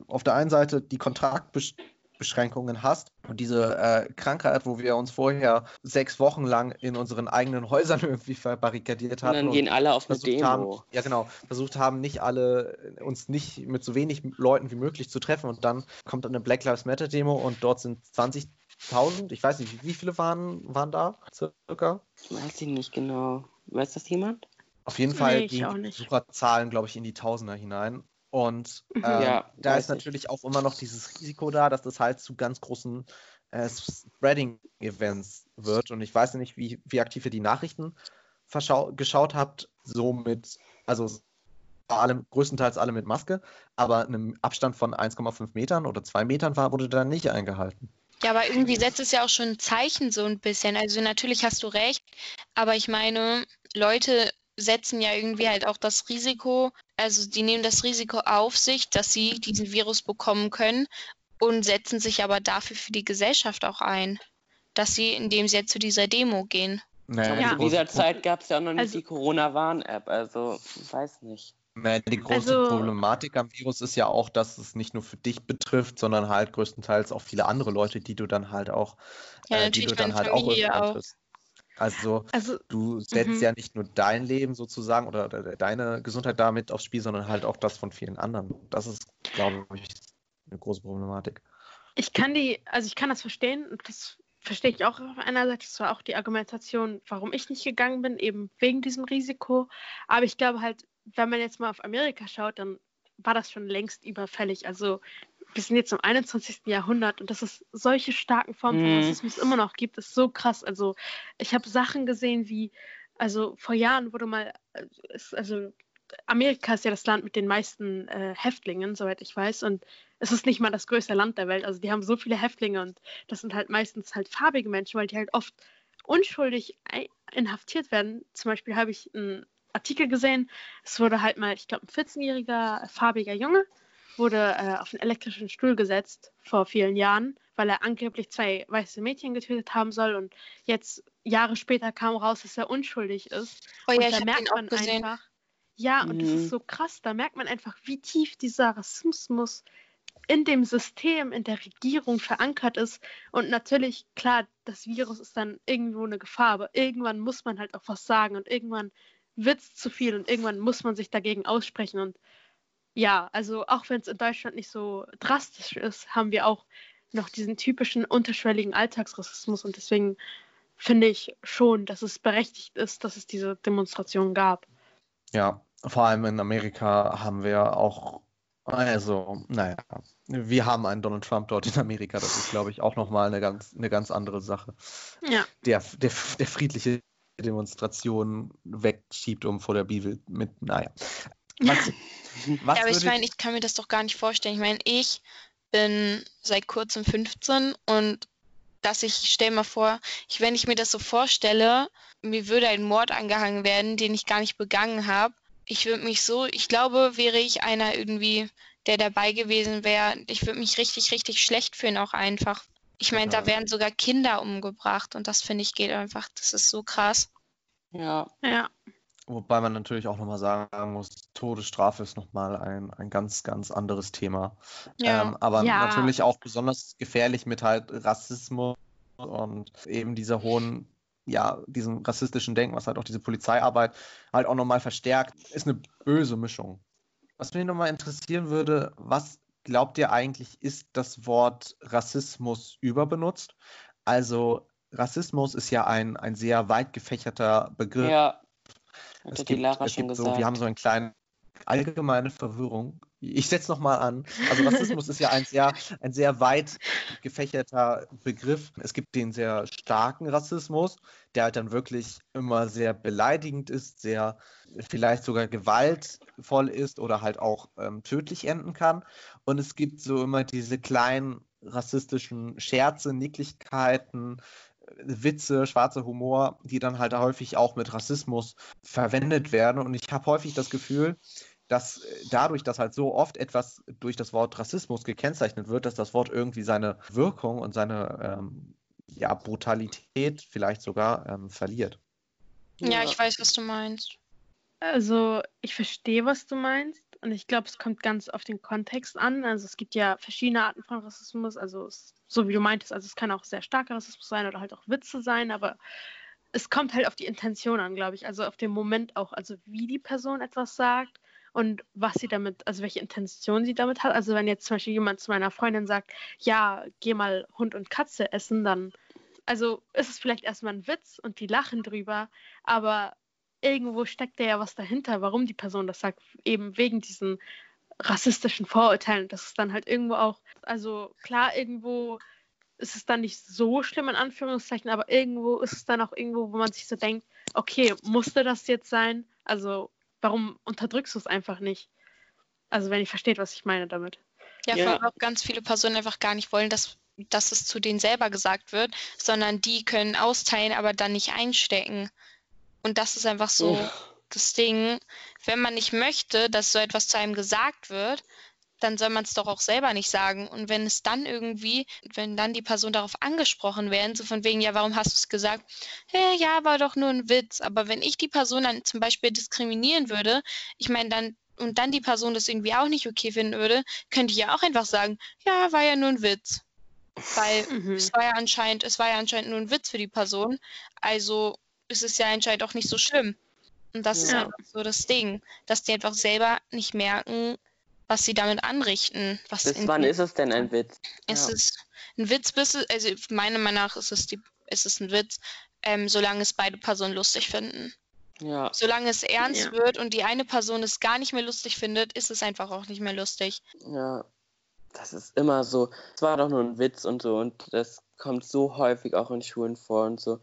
auf der einen Seite die Kontaktbeschränkungen hast und diese äh, Krankheit, wo wir uns vorher sechs Wochen lang in unseren eigenen Häusern irgendwie verbarrikadiert haben. Und dann gehen alle auf eine Demo. Haben, ja, genau. Versucht haben, nicht alle, uns nicht mit so wenig Leuten wie möglich zu treffen. Und dann kommt eine Black Lives Matter Demo und dort sind 20.000, ich weiß nicht, wie viele waren, waren da circa? Weiß ich nicht genau. Weiß das jemand? Auf jeden Fall nee, gehen die Besucherzahlen, glaube ich, in die Tausender hinein. Und ähm, ja, da ist natürlich auch immer noch dieses Risiko da, dass das halt zu ganz großen äh, Spreading-Events wird. Und ich weiß nicht, wie, wie aktiv ihr die Nachrichten geschaut habt. So mit, also alle, größtenteils alle mit Maske, aber einem Abstand von 1,5 Metern oder 2 Metern war, wurde da nicht eingehalten. Ja, aber irgendwie setzt es ja auch schon ein Zeichen so ein bisschen. Also natürlich hast du recht, aber ich meine, Leute setzen ja irgendwie halt auch das Risiko, also die nehmen das Risiko auf sich, dass sie diesen Virus bekommen können und setzen sich aber dafür für die Gesellschaft auch ein, dass sie, indem sie jetzt zu dieser Demo gehen. Naja, ja. Zu dieser Zeit gab es ja auch noch nicht also, die Corona-Warn-App, also ich weiß nicht. Naja, die große also, Problematik am Virus ist ja auch, dass es nicht nur für dich betrifft, sondern halt größtenteils auch viele andere Leute, die du dann halt auch, ja, äh, die du dann halt Familie auch triffst. Also, also du setzt mhm. ja nicht nur dein Leben sozusagen oder, oder, deine Gesundheit damit aufs Spiel, sondern halt auch das von vielen anderen. Das ist, glaube ich, eine große Problematik. Ich kann die, also ich kann das verstehen und das verstehe ich auch auf einer Seite. Das war auch die Argumentation, warum ich nicht gegangen bin, eben wegen diesem Risiko. Aber ich glaube halt, wenn man jetzt mal auf Amerika schaut, dann war das schon längst überfällig. Also wir sind jetzt im 21. Jahrhundert und dass es solche starken Formen von mhm. Rassismus immer noch gibt, ist so krass. Also ich habe Sachen gesehen wie, also vor Jahren wurde mal, äh, also Amerika ist ja das Land mit den meisten äh, Häftlingen, soweit ich weiß, und es ist nicht mal das größte Land der Welt. Also die haben so viele Häftlinge und das sind halt meistens halt farbige Menschen, weil die halt oft unschuldig inhaftiert werden. Zum Beispiel habe ich einen Artikel gesehen, es wurde halt mal, ich glaube, ein 14-jähriger farbiger Junge wurde äh, auf einen elektrischen Stuhl gesetzt vor vielen Jahren, weil er angeblich zwei weiße Mädchen getötet haben soll und jetzt Jahre später kam raus, dass er unschuldig ist. Oh ja, und da merkt man einfach, ja, mhm. und das ist mhm. so krass, da merkt man einfach, wie tief dieser Rassismus in dem System, in der Regierung verankert ist. Und natürlich, klar, das Virus ist dann irgendwo eine Gefahr, aber irgendwann muss man halt auch was sagen und irgendwann wird es zu viel und irgendwann muss man sich dagegen aussprechen. Und ja, also auch wenn es in Deutschland nicht so drastisch ist, haben wir auch noch diesen typischen unterschwelligen Alltagsrassismus und deswegen finde ich schon, dass es berechtigt ist, dass es diese Demonstrationen gab. Ja, vor allem in Amerika haben wir auch, also, naja, wir haben einen Donald Trump dort in Amerika, das ist, glaube ich, auch nochmal eine ganz, eine ganz andere Sache. Ja. Der, der, der friedliche Demonstrationen wegschiebt, um vor der Bibel mit, naja. Was, was ja, aber ich meine, ich kann mir das doch gar nicht vorstellen. Ich meine, ich bin seit kurzem 15 und dass ich, stell mal vor, ich, wenn ich mir das so vorstelle, mir würde ein Mord angehangen werden, den ich gar nicht begangen habe. Ich würde mich so, ich glaube, wäre ich einer irgendwie, der dabei gewesen wäre. Ich würde mich richtig, richtig schlecht fühlen, auch einfach. Ich meine, da werden sogar Kinder umgebracht und das finde ich geht einfach, das ist so krass. Ja. Ja. Wobei man natürlich auch nochmal sagen muss, Todesstrafe ist nochmal ein, ein ganz, ganz anderes Thema. Ja. Ähm, aber Ja. natürlich auch besonders gefährlich mit halt Rassismus und eben dieser hohen, ja, diesem rassistischen Denken, was halt auch diese Polizeiarbeit halt auch nochmal verstärkt, ist eine böse Mischung. Was mich nochmal interessieren würde, was glaubt ihr eigentlich, ist das Wort Rassismus überbenutzt? Also Rassismus ist ja ein, ein sehr weit gefächerter Begriff. Ja. Es Hat ja die gibt, Lara es schon gibt so, gesagt. wir haben so einen kleinen allgemeine Verwirrung. Ich setze nochmal an. Also Rassismus ist ja ein sehr, ein sehr weit gefächerter Begriff. Es gibt den sehr starken Rassismus, der halt dann wirklich immer sehr beleidigend ist, sehr vielleicht sogar gewaltvoll ist oder halt auch ähm, tödlich enden kann. Und es gibt so immer diese kleinen rassistischen Scherze, Nicklichkeiten, Witze, schwarzer Humor, die dann halt häufig auch mit Rassismus verwendet werden. Und ich habe häufig das Gefühl, dass äh, dadurch, dass halt so oft etwas durch das Wort Rassismus gekennzeichnet wird, dass das Wort irgendwie seine Wirkung und seine ähm, ja, Brutalität vielleicht sogar ähm, verliert. Ja, ich weiß, was du meinst. Also, ich verstehe, was du meinst. Und ich glaube, es kommt ganz auf den Kontext an. Also, es gibt ja verschiedene Arten von Rassismus. Also, es, so wie du meintest, also es kann auch sehr starker Rassismus sein oder halt auch Witze sein. Aber es kommt halt auf die Intention an, glaube ich. Also, auf den Moment auch. Also, wie die Person etwas sagt und was sie damit, also welche Intention sie damit hat. Also, wenn jetzt zum Beispiel jemand zu meiner Freundin sagt, ja, geh mal Hund und Katze essen, dann. Also ist es vielleicht erstmal ein Witz und die lachen drüber, aber irgendwo steckt da ja was dahinter, warum die Person das sagt, eben wegen diesen rassistischen Vorurteilen. Das ist dann halt irgendwo auch, also klar, irgendwo ist es dann nicht so schlimm in Anführungszeichen, aber irgendwo ist es dann auch irgendwo, wo man sich so denkt, okay, musste das jetzt sein? Also warum unterdrückst du es einfach nicht? Also wenn ihr versteht, was ich meine damit. Ja, Ja. vor allem auch ganz viele Personen einfach gar nicht wollen, dass, dass es zu denen selber gesagt wird, sondern die können austeilen, aber dann nicht einstecken. Und das ist einfach so Ja. das Ding. Wenn man nicht möchte, dass so etwas zu einem gesagt wird, dann soll man es doch auch selber nicht sagen. Und wenn es dann irgendwie, wenn dann die Person darauf angesprochen werden, so von wegen, ja, warum hast du es gesagt? Hey, ja, war doch nur ein Witz. Aber wenn ich die Person dann zum Beispiel diskriminieren würde, ich meine, dann und dann die Person das irgendwie auch nicht okay finden würde, könnte ich ja auch einfach sagen, ja, war ja nur ein Witz. Weil Mhm. es war ja anscheinend, es war ja anscheinend nur ein Witz für die Person. Also ist es ja anscheinend auch nicht so schlimm. Und das ist Ja. einfach so das Ding, dass die einfach selber nicht merken, was sie damit anrichten. Was Bis in- wann ist es denn ein Witz? es Ja. ist ein Witz, bis es, also meiner Meinung nach ist es, die, ist es ein Witz, ähm, solange es beide Personen lustig finden. Ja. Solange es ernst Ja. wird und die eine Person es gar nicht mehr lustig findet, ist es einfach auch nicht mehr lustig. Ja, das ist immer so. Es war doch nur ein Witz und so und das kommt so häufig auch in Schulen vor und so.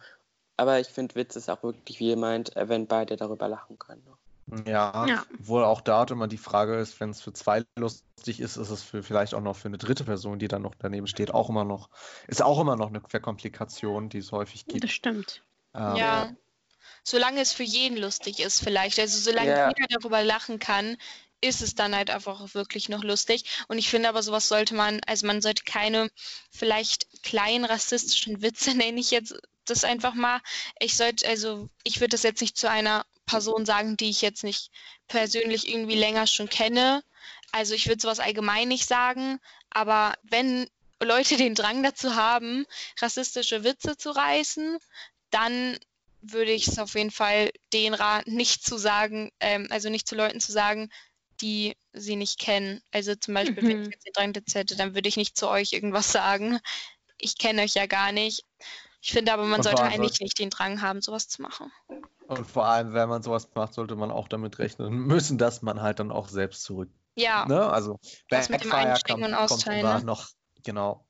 Aber ich finde, Witz ist auch wirklich, wie ihr meint, äh, wenn beide darüber lachen können. Ja, Ja. wohl auch da immer die Frage ist, wenn es für zwei lustig ist, ist es für vielleicht auch noch für eine dritte Person, die dann noch daneben steht, auch immer noch, ist auch immer noch eine Verkomplikation, die es häufig gibt. Das stimmt. Ähm, Ja. Solange es für jeden lustig ist, vielleicht. Also solange Ja. jeder darüber lachen kann, ist es dann halt einfach auch wirklich noch lustig. Und ich finde aber, sowas sollte man, also man sollte keine vielleicht kleinen rassistischen Witze, nenne ich jetzt das einfach mal. Ich sollte, also ich würde das jetzt nicht zu einer Person sagen, die ich jetzt nicht persönlich irgendwie länger schon kenne. Also ich würde sowas allgemein nicht sagen, aber wenn Leute den Drang dazu haben, rassistische Witze zu reißen, dann würde ich es auf jeden Fall den raten, nicht zu sagen, ähm, also nicht zu Leuten zu sagen, die sie nicht kennen. Also zum Beispiel, wenn Mhm. ich jetzt den Drang dazu hätte, dann würde ich nicht zu euch irgendwas sagen. Ich kenne euch ja gar nicht. Ich finde aber, man Und sollte eigentlich nicht den Drang haben, sowas zu machen. Und vor allem, wenn man sowas macht, sollte man auch damit rechnen müssen, dass man halt dann auch selbst zurück. Ja, Ne? Also Das mit dem Backfire kommt, und kommt Austeilen, immer ne? noch. Genau.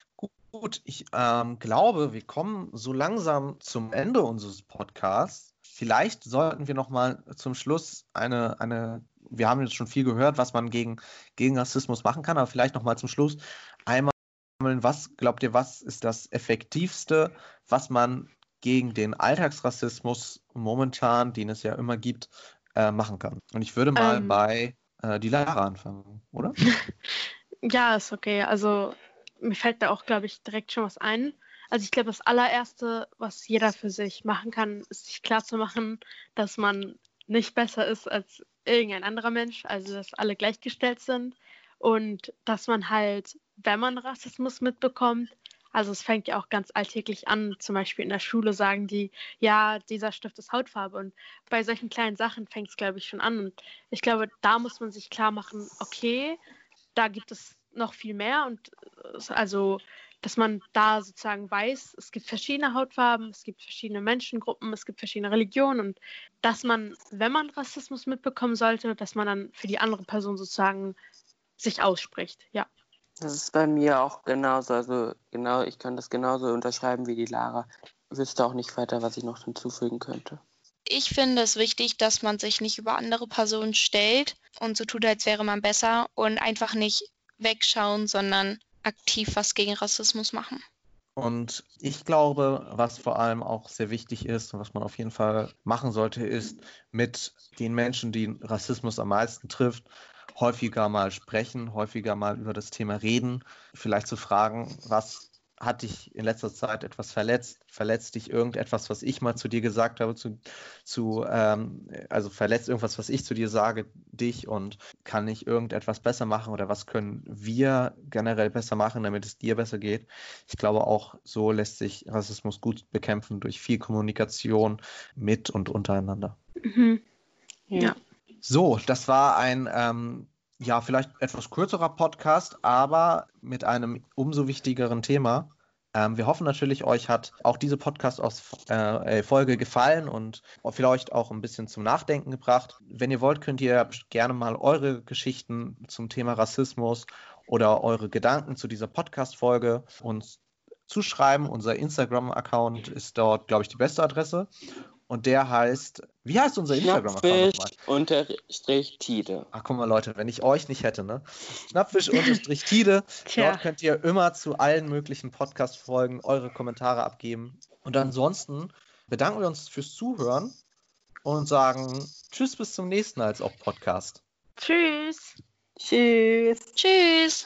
Gut, ich ähm, glaube, wir kommen so langsam zum Ende unseres Podcasts. Vielleicht sollten wir noch mal zum Schluss eine, eine, wir haben jetzt schon viel gehört, was man gegen, gegen Rassismus machen kann, aber vielleicht noch mal zum Schluss einmal, was glaubt ihr, was ist das Effektivste, was man gegen den Alltagsrassismus momentan, den es ja immer gibt, äh, machen kann? Und ich würde mal Ähm. bei äh, die Lara anfangen, oder? ja, ist okay. Also mir fällt da auch, glaube ich, direkt schon was ein. Also ich glaube, das allererste, was jeder für sich machen kann, ist sich klarzumachen, dass man nicht besser ist als irgendein anderer Mensch, also dass alle gleichgestellt sind und dass man halt, wenn man Rassismus mitbekommt, also es fängt ja auch ganz alltäglich an, zum Beispiel in der Schule sagen die, ja, dieser Stift ist Hautfarbe. Und bei solchen kleinen Sachen fängt es, glaube ich, schon an. Und ich glaube, da muss man sich klar machen, okay, da gibt es noch viel mehr. Und äh, also dass man da sozusagen weiß, es gibt verschiedene Hautfarben, es gibt verschiedene Menschengruppen, es gibt verschiedene Religionen. Und dass man, wenn man Rassismus mitbekommen sollte, dass man dann für die andere Person sozusagen sich ausspricht, ja. Das ist bei mir auch genauso. Also genau, ich kann das genauso unterschreiben wie die Lara. Ich wüsste auch nicht weiter, was ich noch hinzufügen könnte. Ich finde es wichtig, dass man sich nicht über andere Personen stellt und so tut, als wäre man besser und einfach nicht wegschauen, sondern aktiv was gegen Rassismus machen. Und ich glaube, was vor allem auch sehr wichtig ist und was man auf jeden Fall machen sollte, ist mit den Menschen, die Rassismus am meisten trifft, häufiger mal sprechen, häufiger mal über das Thema reden, vielleicht zu fragen, was hat dich in letzter Zeit etwas verletzt? Verletzt dich irgendetwas, was ich mal zu dir gesagt habe, zu, zu ähm, also verletzt irgendwas, was ich zu dir sage, dich und kann ich irgendetwas besser machen oder was können wir generell besser machen, damit es dir besser geht? Ich glaube auch, so lässt sich Rassismus gut bekämpfen durch viel Kommunikation mit und untereinander. Mhm. Ja. So, das war ein ähm, ja, vielleicht etwas kürzerer Podcast, aber mit einem umso wichtigeren Thema. Ähm, wir hoffen natürlich, euch hat auch diese Podcast-Folge äh, gefallen und vielleicht auch ein bisschen zum Nachdenken gebracht. Wenn ihr wollt, könnt ihr gerne mal eure Geschichten zum Thema Rassismus oder eure Gedanken zu dieser Podcast-Folge uns zuschreiben. Unser Instagram-Account ist dort, glaube ich, die beste Adresse. Und der heißt, wie heißt unser Instagram-Account nochmal? Unterstrich Tide. Ach, guck mal, Leute, wenn ich euch nicht hätte, ne? Schnappfisch unterstrich Tide. Dort könnt ihr immer zu allen möglichen Podcast-Folgen eure Kommentare abgeben. Und ansonsten bedanken wir uns fürs Zuhören und sagen Tschüss bis zum nächsten als auch Podcast. Tschüss. Tschüss. Tschüss.